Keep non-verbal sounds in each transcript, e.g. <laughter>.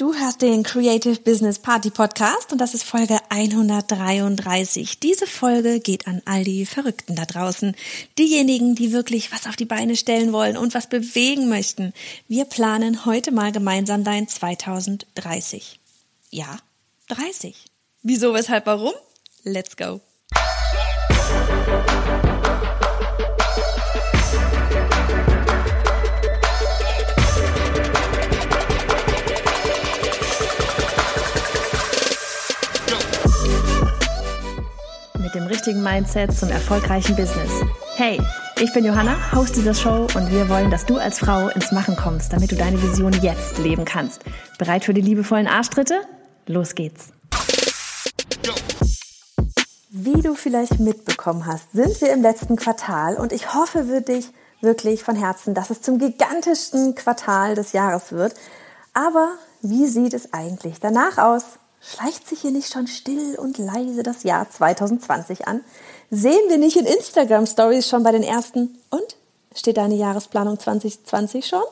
Du hörst den Creative Business Party Podcast und das ist Folge 133. Diese Folge geht an all die Verrückten da draußen. Diejenigen, die wirklich was auf die Beine stellen wollen und was bewegen möchten. Wir planen heute mal gemeinsam dein 2030. Ja, 30. Wieso, weshalb, warum? Let's go. Mit dem richtigen Mindset zum erfolgreichen Business. Hey, ich bin Johanna, Host dieser Show und wir wollen, dass du als Frau ins Machen kommst, damit du deine Vision jetzt leben kannst. Bereit für die liebevollen Arschtritte? Los geht's. Wie du vielleicht mitbekommen hast, sind wir im letzten Quartal und ich hoffe für dich wirklich von Herzen, dass es zum gigantischsten Quartal des Jahres wird. Aber wie sieht es eigentlich danach aus? Schleicht sich hier nicht schon still und leise das Jahr 2020 an? Sehen wir nicht in Instagram Stories schon bei den ersten? Und? Steht deine Jahresplanung 2020 schon?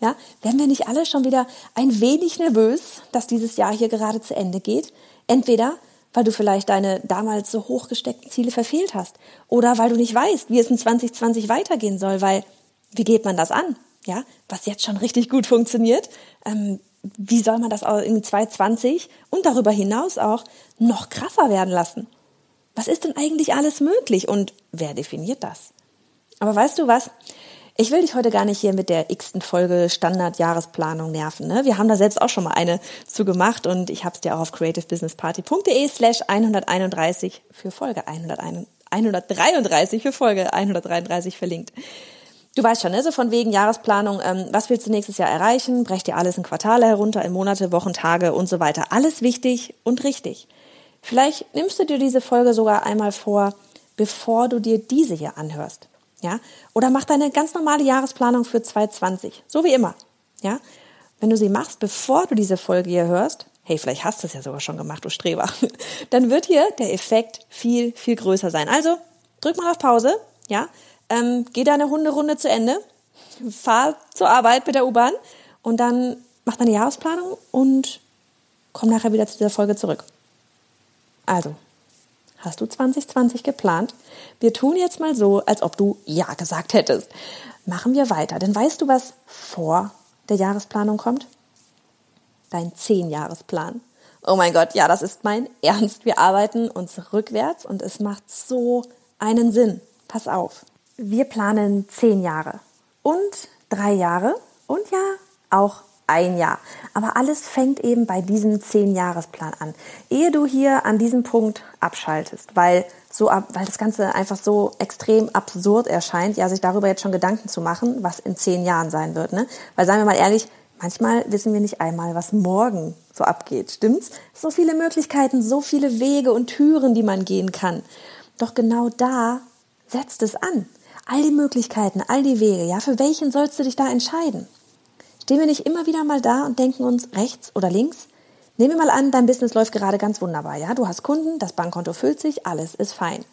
Ja, werden wir nicht alle schon wieder ein wenig nervös, dass dieses Jahr hier gerade zu Ende geht? Entweder weil du vielleicht deine damals so hochgesteckten Ziele verfehlt hast oder weil du nicht weißt, wie es in 2020 weitergehen soll, weil wie geht man das an? Ja, was jetzt schon richtig gut funktioniert, ähm, wie soll man das in 2020 und darüber hinaus auch noch krasser werden lassen? Was ist denn eigentlich alles möglich und wer definiert das? Aber weißt du was? Ich will dich heute gar nicht hier mit der x-ten Folge Standard-Jahresplanung nerven. Ne? Wir haben da selbst auch schon mal eine zu gemacht und ich habe es dir auch auf creativebusinessparty.de slash 131 für Folge 133 für Folge 133 verlinkt. Du weißt schon, ne? so von wegen Jahresplanung, ähm, was willst du nächstes Jahr erreichen? Brech dir alles in Quartale herunter, in Monate, Wochen, Tage und so weiter. Alles wichtig und richtig. Vielleicht nimmst du dir diese Folge sogar einmal vor, bevor du dir diese hier anhörst. Ja? Oder mach deine ganz normale Jahresplanung für 2020. So wie immer. Ja? Wenn du sie machst, bevor du diese Folge hier hörst, hey, vielleicht hast du es ja sogar schon gemacht, du Streber, <laughs> dann wird hier der Effekt viel, viel größer sein. Also, drück mal auf Pause, ja? Ähm, geh deine Hunderunde zu Ende, fahr zur Arbeit mit der U-Bahn und dann mach deine Jahresplanung und komm nachher wieder zu dieser Folge zurück. Also, hast du 2020 geplant? Wir tun jetzt mal so, als ob du Ja gesagt hättest. Machen wir weiter, denn weißt du, was vor der Jahresplanung kommt? Dein Zehn-Jahresplan. Oh mein Gott, ja, das ist mein Ernst. Wir arbeiten uns rückwärts und es macht so einen Sinn. Pass auf. Wir planen zehn Jahre und drei Jahre und ja auch ein Jahr. Aber alles fängt eben bei diesem Zehn-Jahresplan an. Ehe du hier an diesem Punkt abschaltest, weil so, weil das Ganze einfach so extrem absurd erscheint, ja, sich darüber jetzt schon Gedanken zu machen, was in zehn Jahren sein wird, ne? Weil seien wir mal ehrlich, manchmal wissen wir nicht einmal, was morgen so abgeht, stimmt's? So viele Möglichkeiten, so viele Wege und Türen, die man gehen kann. Doch genau da setzt es an all die Möglichkeiten, all die Wege, ja, für welchen sollst du dich da entscheiden? Stehen wir nicht immer wieder mal da und denken uns rechts oder links? Nehmen wir mal an, dein Business läuft gerade ganz wunderbar, ja, du hast Kunden, das Bankkonto füllt sich, alles ist fein.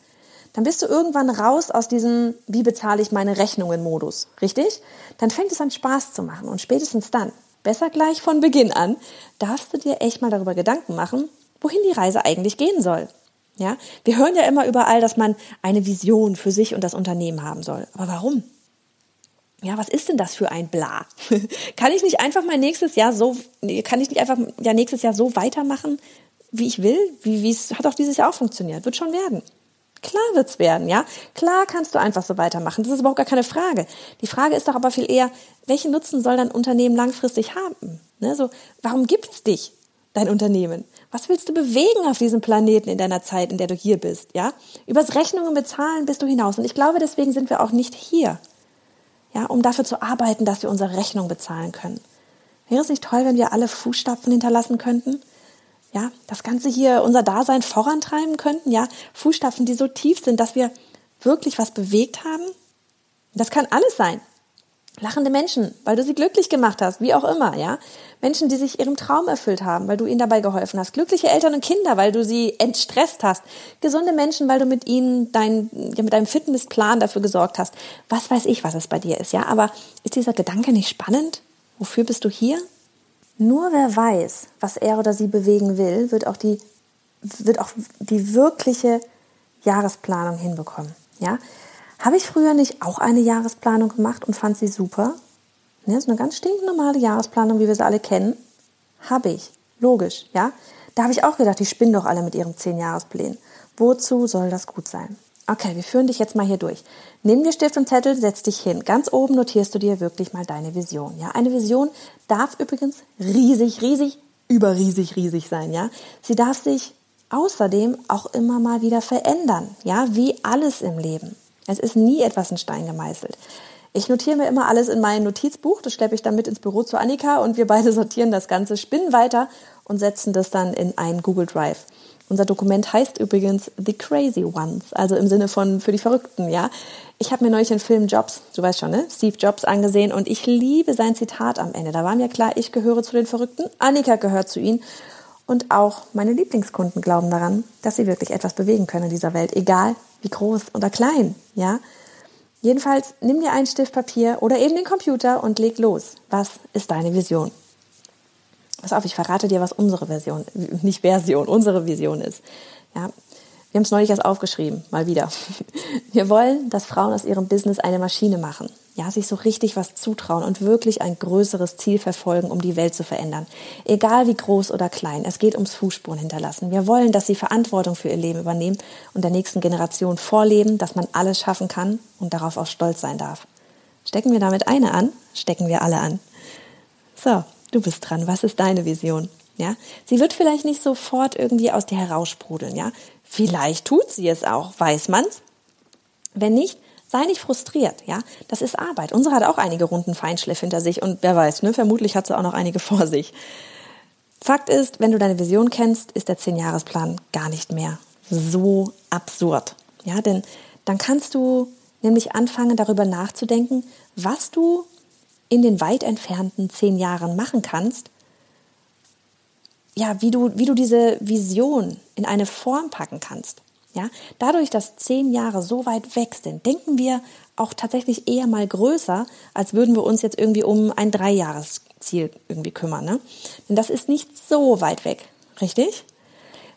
Dann bist du irgendwann raus aus diesem wie bezahle ich meine Rechnungen Modus, richtig? Dann fängt es an Spaß zu machen und spätestens dann, besser gleich von Beginn an, darfst du dir echt mal darüber Gedanken machen, wohin die Reise eigentlich gehen soll. Ja, wir hören ja immer überall, dass man eine Vision für sich und das Unternehmen haben soll. Aber warum? Ja, was ist denn das für ein Bla? <laughs> kann ich nicht einfach mal nächstes Jahr so, kann ich nicht einfach ja nächstes Jahr so weitermachen, wie ich will? Wie, wie es hat auch dieses Jahr auch funktioniert. Wird schon werden. Klar wird's werden, ja. Klar kannst du einfach so weitermachen. Das ist überhaupt gar keine Frage. Die Frage ist doch aber viel eher, welchen Nutzen soll dein Unternehmen langfristig haben? Ne, so, warum gibt es dich? dein Unternehmen? Was willst du bewegen auf diesem Planeten in deiner Zeit, in der du hier bist? Ja, übers Rechnungen bezahlen bist du hinaus. Und ich glaube, deswegen sind wir auch nicht hier, ja, um dafür zu arbeiten, dass wir unsere Rechnung bezahlen können. Wäre es nicht toll, wenn wir alle Fußstapfen hinterlassen könnten? Ja, das Ganze hier, unser Dasein vorantreiben könnten? Ja, Fußstapfen, die so tief sind, dass wir wirklich was bewegt haben? Das kann alles sein. Lachende Menschen, weil du sie glücklich gemacht hast, wie auch immer, ja. Menschen, die sich ihrem Traum erfüllt haben, weil du ihnen dabei geholfen hast. Glückliche Eltern und Kinder, weil du sie entstresst hast. Gesunde Menschen, weil du mit ihnen dein, ja, mit deinem Fitnessplan dafür gesorgt hast. Was weiß ich, was es bei dir ist, ja. Aber ist dieser Gedanke nicht spannend? Wofür bist du hier? Nur wer weiß, was er oder sie bewegen will, wird auch die, wird auch die wirkliche Jahresplanung hinbekommen. Ja? Habe ich früher nicht auch eine Jahresplanung gemacht und fand sie super? Ja, das ist eine ganz stinknormale Jahresplanung, wie wir sie alle kennen. Habe ich. Logisch, ja? Da habe ich auch gedacht, die spinnen doch alle mit ihren zehn Jahresplänen. Wozu soll das gut sein? Okay, wir führen dich jetzt mal hier durch. Nimm dir Stift und Zettel, setz dich hin. Ganz oben notierst du dir wirklich mal deine Vision. Ja, eine Vision darf übrigens riesig, riesig, überriesig, riesig sein. Ja, sie darf sich außerdem auch immer mal wieder verändern. Ja, wie alles im Leben. Es ist nie etwas in Stein gemeißelt. Ich notiere mir immer alles in mein Notizbuch, das schleppe ich dann mit ins Büro zu Annika und wir beide <laughs> sortieren das Ganze, spinnen weiter und setzen das dann in ein Google Drive. Unser Dokument heißt übrigens The Crazy Ones, also im Sinne von für die Verrückten, ja. Ich habe mir neulich den Film Jobs, du weißt schon, ne? Steve Jobs angesehen und ich liebe sein Zitat am Ende. Da war mir klar, ich gehöre zu den Verrückten, Annika gehört zu ihnen und auch meine Lieblingskunden glauben daran, dass sie wirklich etwas bewegen können in dieser Welt, egal wie groß oder klein, ja. Jedenfalls nimm dir einen Stift Papier oder eben den Computer und leg los. Was ist deine Vision? Pass auf, ich verrate dir, was unsere Version, <laughs> nicht Version, unsere Vision ist. Ja, wir haben es neulich erst aufgeschrieben, mal wieder. <laughs> Wir wollen, dass Frauen aus ihrem Business eine Maschine machen. Ja, sich so richtig was zutrauen und wirklich ein größeres Ziel verfolgen, um die Welt zu verändern. Egal wie groß oder klein, es geht ums Fußspuren hinterlassen. Wir wollen, dass sie Verantwortung für ihr Leben übernehmen und der nächsten Generation vorleben, dass man alles schaffen kann und darauf auch stolz sein darf. Stecken wir damit eine an, stecken wir alle an. So, du bist dran. Was ist deine Vision? Ja, sie wird vielleicht nicht sofort irgendwie aus dir heraussprudeln, ja. Vielleicht tut sie es auch, weiß man's. Wenn nicht, sei nicht frustriert, ja. Das ist Arbeit. Unsere hat auch einige Runden Feinschliff hinter sich und wer weiß, ne, vermutlich hat sie auch noch einige <laughs> vor sich. Fakt ist, wenn du deine Vision kennst, ist der Zehn-Jahresplan gar nicht mehr so absurd. Ja, denn dann kannst du nämlich anfangen, darüber nachzudenken, was du in den weit entfernten zehn Jahren machen kannst, ja, wie du, wie du diese Vision in eine Form packen kannst. Ja, dadurch, dass zehn Jahre so weit weg sind, denken wir auch tatsächlich eher mal größer, als würden wir uns jetzt irgendwie um ein Dreijahresziel irgendwie kümmern. Ne? Denn das ist nicht so weit weg, richtig?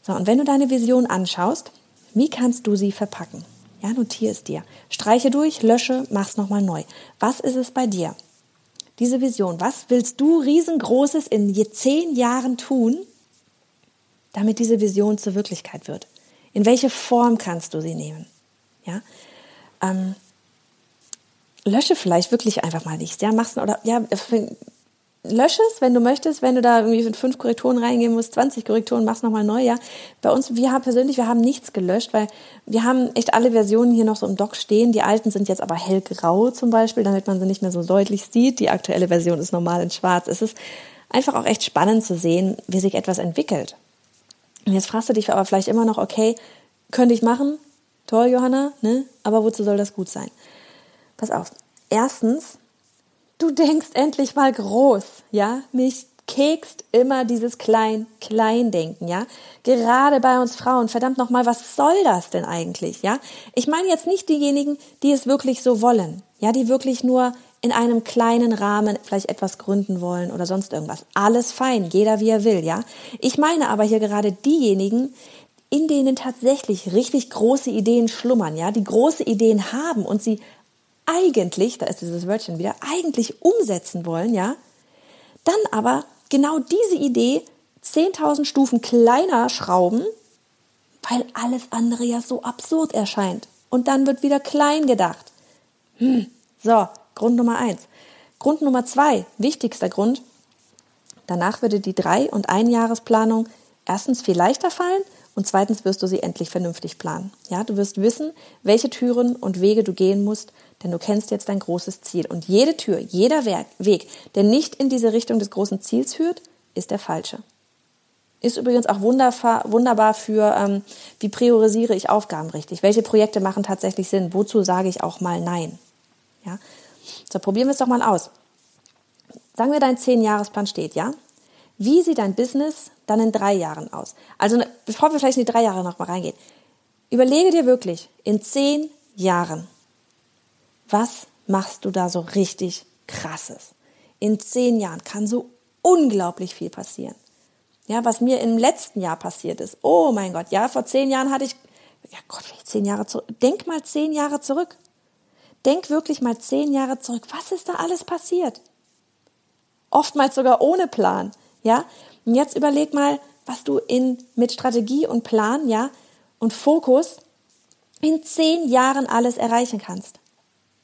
So, und wenn du deine Vision anschaust, wie kannst du sie verpacken? Ja, notiere es dir. Streiche durch, lösche, mach's nochmal neu. Was ist es bei dir? Diese Vision, was willst du riesengroßes in je zehn Jahren tun, damit diese Vision zur Wirklichkeit wird? In welche Form kannst du sie nehmen? Ja, ähm, lösche vielleicht wirklich einfach mal nichts. Ja, mach's oder ja, lösche es, wenn du möchtest, wenn du da irgendwie fünf Korrekturen reingehen musst, 20 Korrekturen, mach's nochmal neu, ja. Bei uns, wir haben persönlich, wir haben nichts gelöscht, weil wir haben echt alle Versionen hier noch so im Dock stehen. Die alten sind jetzt aber hellgrau zum Beispiel, damit man sie nicht mehr so deutlich sieht. Die aktuelle Version ist normal in schwarz. Es ist einfach auch echt spannend zu sehen, wie sich etwas entwickelt. Und jetzt fragst du dich aber vielleicht immer noch, okay, könnte ich machen? Toll, Johanna, ne? Aber wozu soll das gut sein? Pass auf. Erstens, Du denkst <laughs> endlich mal groß, ja? Mich kekst immer dieses klein klein denken, ja? Gerade bei uns Frauen, verdammt noch mal, was soll das denn eigentlich, ja? Ich meine jetzt nicht diejenigen, die es wirklich so wollen, ja, die wirklich nur in einem kleinen Rahmen vielleicht etwas gründen wollen oder sonst irgendwas. Alles fein, jeder wie er will, ja? Ich meine aber hier gerade diejenigen, in denen tatsächlich richtig große Ideen schlummern, ja, die große Ideen haben und sie eigentlich, da ist dieses Wörtchen wieder, eigentlich umsetzen wollen, ja, dann aber genau diese Idee 10.000 Stufen kleiner schrauben, weil alles andere ja so absurd erscheint. Und dann wird wieder klein gedacht. Hm. So, Grund Nummer eins. Grund Nummer zwei, wichtigster Grund. Danach würde die drei- und Einjahresplanung erstens viel leichter fallen und zweitens wirst du sie endlich vernünftig planen. Ja, du wirst wissen, welche Türen und Wege du gehen musst, denn du kennst jetzt dein großes Ziel. Und jede Tür, jeder Weg, der nicht in diese Richtung des großen Ziels führt, ist der falsche. Ist übrigens auch wunderbar für, ähm, wie priorisiere ich Aufgaben richtig? Welche Projekte machen tatsächlich Sinn? Wozu sage ich auch mal Nein? Ja? So, probieren wir es doch mal aus. Sagen wir, dein Zehn-Jahresplan steht, ja? Wie sieht dein Business dann in drei Jahren aus? Also, ne, bevor wir vielleicht in die drei Jahre nochmal reingehen, überlege dir wirklich in zehn Jahren, was machst du da so richtig krasses? In zehn Jahren kann so unglaublich viel passieren. Ja, was mir im letzten Jahr passiert ist. Oh mein Gott, ja, vor zehn Jahren hatte ich, ja Gott, vielleicht zehn Jahre zurück. Denk mal zehn Jahre zurück. Denk wirklich mal zehn Jahre zurück. Was ist da alles passiert? Oftmals sogar ohne Plan. Ja, und jetzt überleg mal, was du in, mit Strategie und Plan, ja, und Fokus in zehn Jahren alles erreichen kannst.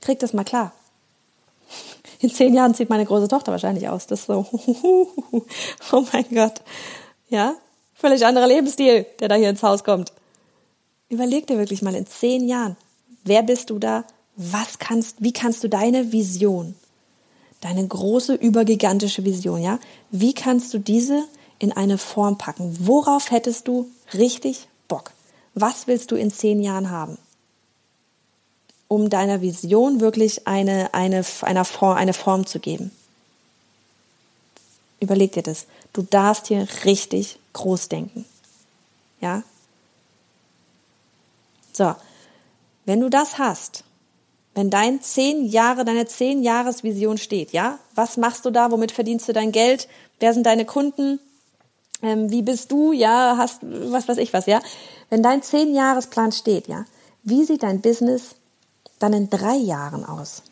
Krieg das mal klar. <laughs> In zehn Jahren sieht meine große Tochter wahrscheinlich aus. Das ist so, <laughs> oh mein Gott. Ja, völlig anderer Lebensstil, der da hier ins Haus kommt. Überleg dir wirklich mal in zehn Jahren, wer bist du da? Was kannst, wie kannst du deine Vision, deine große, übergigantische Vision, ja, wie kannst du diese in eine Form packen? Worauf hättest du richtig Bock? Was willst du in zehn Jahren haben? Um deiner Vision wirklich eine, eine, eine, Form, eine Form zu geben. Überleg dir das. Du darfst hier richtig groß denken. Ja? So. Wenn du das hast, wenn dein zehn Jahre, deine zehn Jahresvision steht, ja? Was machst du da? Womit verdienst du dein Geld? Wer sind deine Kunden? Ähm, wie bist du? Ja, hast, was weiß ich was, ja? Wenn dein Zehn-Jahresplan steht, ja, wie sieht dein Business dann in drei Jahren aus?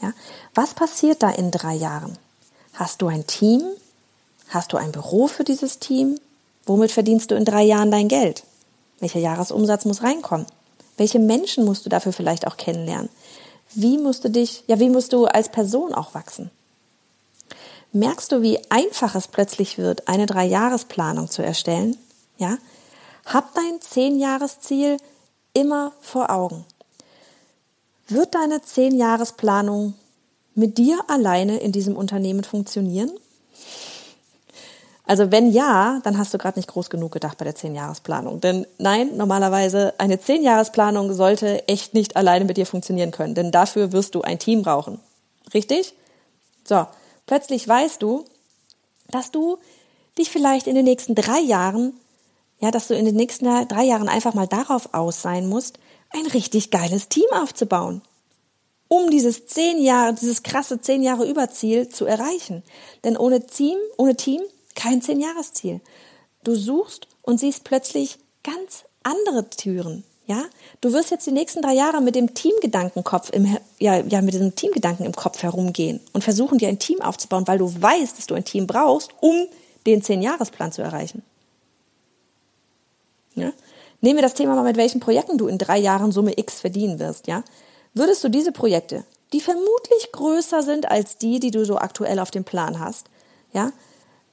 Ja, was passiert da in drei Jahren? Hast du ein Team? Hast du ein Büro für dieses Team? Womit verdienst du in drei Jahren dein Geld? Welcher Jahresumsatz muss reinkommen? Welche Menschen musst du dafür vielleicht auch kennenlernen? Wie musst du dich, ja, wie musst du als Person auch wachsen? Merkst du, wie einfach es plötzlich wird, eine Dreijahresplanung zu erstellen? Ja? Hab dein Zehnjahresziel immer vor Augen. Wird deine Zehnjahresplanung mit dir alleine in diesem Unternehmen funktionieren? Also wenn ja, dann hast du gerade nicht groß genug gedacht bei der Zehnjahresplanung. Denn nein, normalerweise eine Zehnjahresplanung sollte echt nicht alleine mit dir funktionieren können. Denn dafür wirst du ein Team brauchen. Richtig? So, plötzlich weißt du, dass du dich vielleicht in den nächsten drei Jahren ja, dass du in den nächsten drei Jahren einfach mal darauf aus sein musst, ein richtig geiles Team aufzubauen. Um dieses zehn Jahre, dieses krasse zehn Jahre Überziel zu erreichen. Denn ohne Team, ohne Team kein zehn Jahresziel. Du suchst und siehst plötzlich ganz andere Türen. Ja, du wirst jetzt die nächsten drei Jahre mit dem Teamgedankenkopf im, ja, ja, mit diesem Teamgedanken im Kopf herumgehen und versuchen dir ein Team aufzubauen, weil du weißt, dass du ein Team brauchst, um den zehn Jahresplan zu erreichen. Ja? Nehmen wir das Thema mal, mit welchen Projekten du in drei Jahren Summe X verdienen wirst. Ja? Würdest du diese Projekte, die vermutlich größer sind als die, die du so aktuell auf dem Plan hast, ja,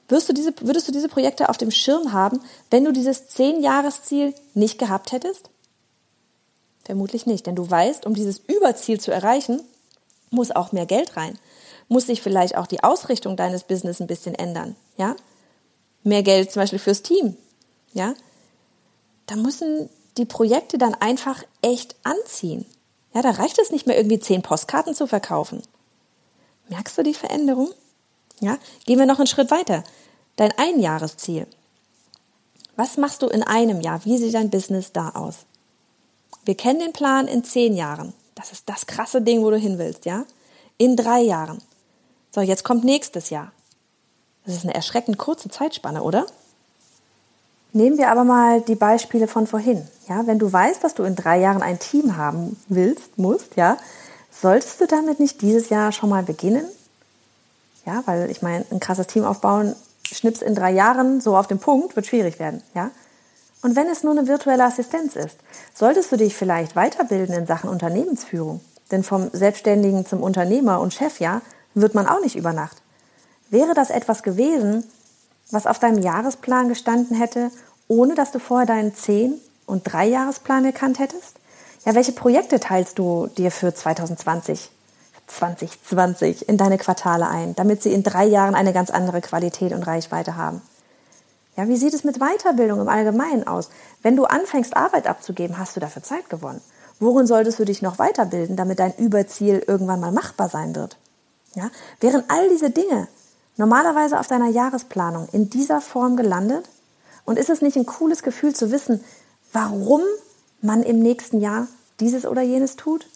würdest du diese, würdest du diese Projekte auf dem Schirm haben, wenn du dieses Zehn-Jahres-Ziel nicht gehabt hättest? Vermutlich nicht, denn du weißt, um dieses Überziel zu erreichen, muss auch mehr Geld rein. Muss sich vielleicht auch die Ausrichtung deines Business ein bisschen ändern, ja? Mehr Geld zum Beispiel fürs Team, ja? da müssen die Projekte dann einfach echt anziehen. Ja, da reicht es nicht mehr irgendwie zehn Postkarten zu verkaufen. Merkst du die Veränderung? Ja, gehen wir noch einen Schritt weiter. Dein Einjahresziel. Was machst du in einem Jahr? Wie sieht dein Business da aus? Wir kennen den Plan in zehn Jahren. Das ist das krasse Ding, wo du hin willst, ja? In drei Jahren. So, jetzt kommt nächstes Jahr. Das ist eine erschreckend kurze Zeitspanne, oder? Nehmen wir aber mal die Beispiele von vorhin. Ja, wenn du weißt, dass du in drei Jahren ein Team haben willst, musst, ja, solltest du damit nicht dieses Jahr schon mal beginnen? Ja, weil ich meine, ein krasses Team aufbauen, schnips in drei Jahren so auf den Punkt, wird schwierig werden, ja. Und wenn es nur eine virtuelle Assistenz ist, solltest du dich vielleicht weiterbilden in Sachen Unternehmensführung. Denn vom Selbstständigen zum Unternehmer und Chef, ja, wird man auch nicht über Nacht. Wäre das etwas gewesen, was auf deinem Jahresplan gestanden hätte, ohne dass du vorher deinen 10- und 3-Jahresplan gekannt hättest? Ja, welche Projekte teilst du dir für 2020, 2020 in deine Quartale ein, damit sie in drei Jahren eine ganz andere Qualität und Reichweite haben? Ja, wie sieht es mit Weiterbildung im Allgemeinen aus? Wenn du anfängst, Arbeit abzugeben, hast du dafür Zeit gewonnen. Worin solltest du dich noch weiterbilden, damit dein Überziel irgendwann mal machbar sein wird? Ja, wären all diese Dinge normalerweise auf deiner Jahresplanung in dieser Form gelandet? Und ist es nicht ein cooles Gefühl zu wissen, warum man im nächsten Jahr dieses oder jenes tut?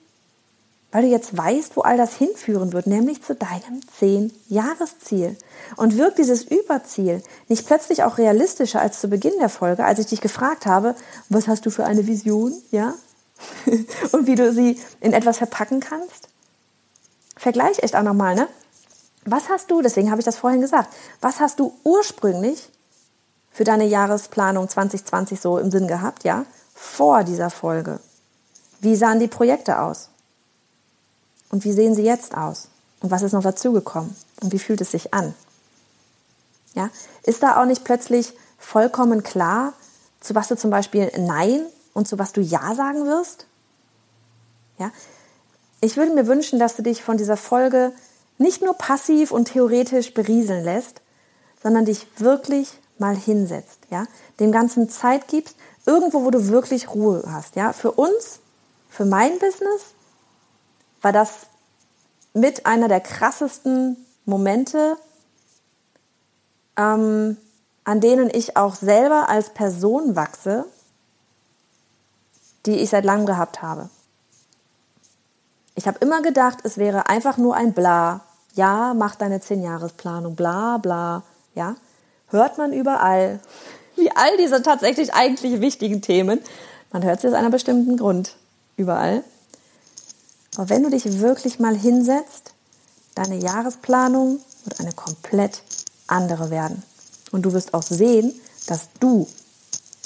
Weil du jetzt weißt, wo all das hinführen wird, nämlich zu deinem 10-Jahres-Ziel. Und wirkt dieses Überziel nicht plötzlich auch realistischer als zu Beginn der Folge, als ich dich gefragt habe, was hast du für eine Vision, ja? <laughs> Und wie du sie in etwas verpacken kannst? Vergleich echt auch nochmal, ne? Was hast du, deswegen habe ich das vorhin gesagt, was hast du ursprünglich für deine Jahresplanung 2020 so im Sinn gehabt, ja? Vor dieser Folge. Wie sahen die Projekte aus? Und wie sehen sie jetzt aus? Und was ist noch dazugekommen? Und wie fühlt es sich an? Ja, ist da auch nicht plötzlich vollkommen klar, zu was du zum Beispiel Nein und zu was du Ja sagen wirst? Ja, ich würde mir wünschen, dass du dich von dieser Folge nicht nur passiv und theoretisch berieseln lässt, sondern dich wirklich mal hinsetzt, ja, dem Ganzen Zeit gibst, irgendwo, wo du wirklich Ruhe hast, ja. Für uns, für mein Business war das mit einer der krassesten Momente, ähm, an denen ich auch selber als Person wachse, die ich seit langem gehabt habe. Ich habe immer gedacht, es wäre einfach nur ein Bla. Ja, mach deine Zehn-Jahres-Planung, bla bla. Ja, hört man überall. <laughs> Wie all diese tatsächlich eigentlich wichtigen Themen. Man hört sie aus einem bestimmten Grund überall. Aber wenn du dich wirklich mal hinsetzt, deine Jahresplanung wird eine komplett andere werden. Und du wirst auch sehen, dass du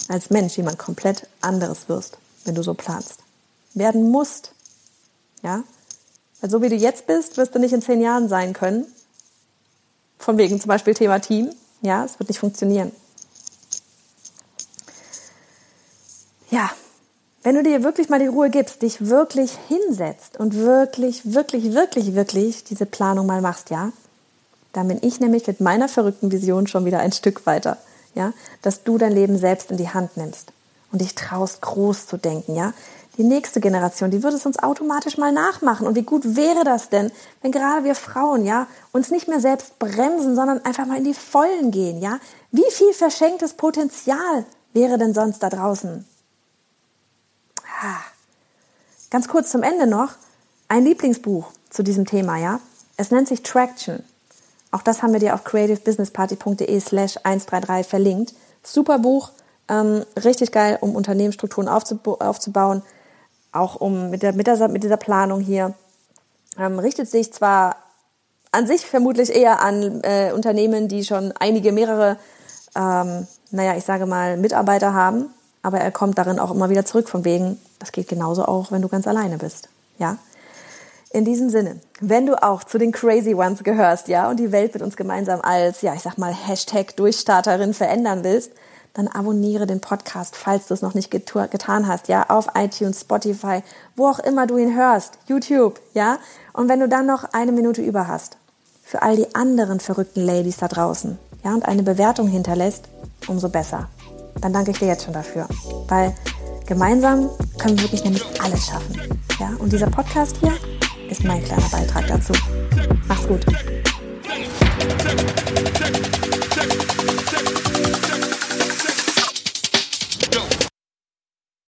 als Mensch jemand komplett anderes wirst, wenn du so planst. Werden musst. Ja? Weil so wie du jetzt bist, wirst du nicht in zehn Jahren sein können. Von wegen zum Beispiel Thema Team. Ja, es wird nicht funktionieren. Ja, wenn du dir wirklich mal die Ruhe gibst, dich wirklich hinsetzt und wirklich, wirklich, wirklich, wirklich diese Planung mal machst, ja, dann bin ich nämlich mit meiner verrückten Vision schon wieder ein Stück weiter, ja, dass du dein Leben selbst in die Hand nimmst und dich traust, groß zu denken, ja. Die nächste Generation, die würde es uns automatisch mal nachmachen. Und wie gut wäre das denn, wenn gerade wir Frauen, ja, uns nicht mehr selbst bremsen, sondern einfach mal in die Vollen gehen, ja? Wie viel verschenktes Potenzial wäre denn sonst da draußen? Ganz kurz zum Ende noch ein Lieblingsbuch zu diesem Thema, ja? Es nennt sich Traction. Auch das haben wir dir auf creativebusinessparty.de slash 133 verlinkt. Super Buch, ähm, richtig geil, um Unternehmensstrukturen aufzubauen, auch um mit, der, mit, der, mit dieser Planung hier. Ähm, richtet sich zwar an sich vermutlich eher an äh, Unternehmen, die schon einige, mehrere, ähm, naja, ich sage mal, Mitarbeiter haben, aber er kommt darin auch immer wieder zurück von wegen, das geht genauso auch, wenn du ganz alleine bist. Ja? In diesem Sinne, wenn du auch zu den Crazy Ones gehörst, ja, und die Welt mit uns gemeinsam als, ja, ich sag mal, Hashtag Durchstarterin verändern willst, dann abonniere den Podcast, falls du es noch nicht getan hast, ja, auf iTunes, Spotify, wo auch immer du ihn hörst, YouTube, ja. Und wenn du dann noch eine Minute über hast, für all die anderen verrückten Ladies da draußen, ja, und eine Bewertung hinterlässt, umso besser. Dann danke ich dir jetzt schon dafür, weil Gemeinsam können wir wirklich nämlich alles schaffen. Ja? Und dieser Podcast hier ist mein kleiner Beitrag dazu. Mach's gut.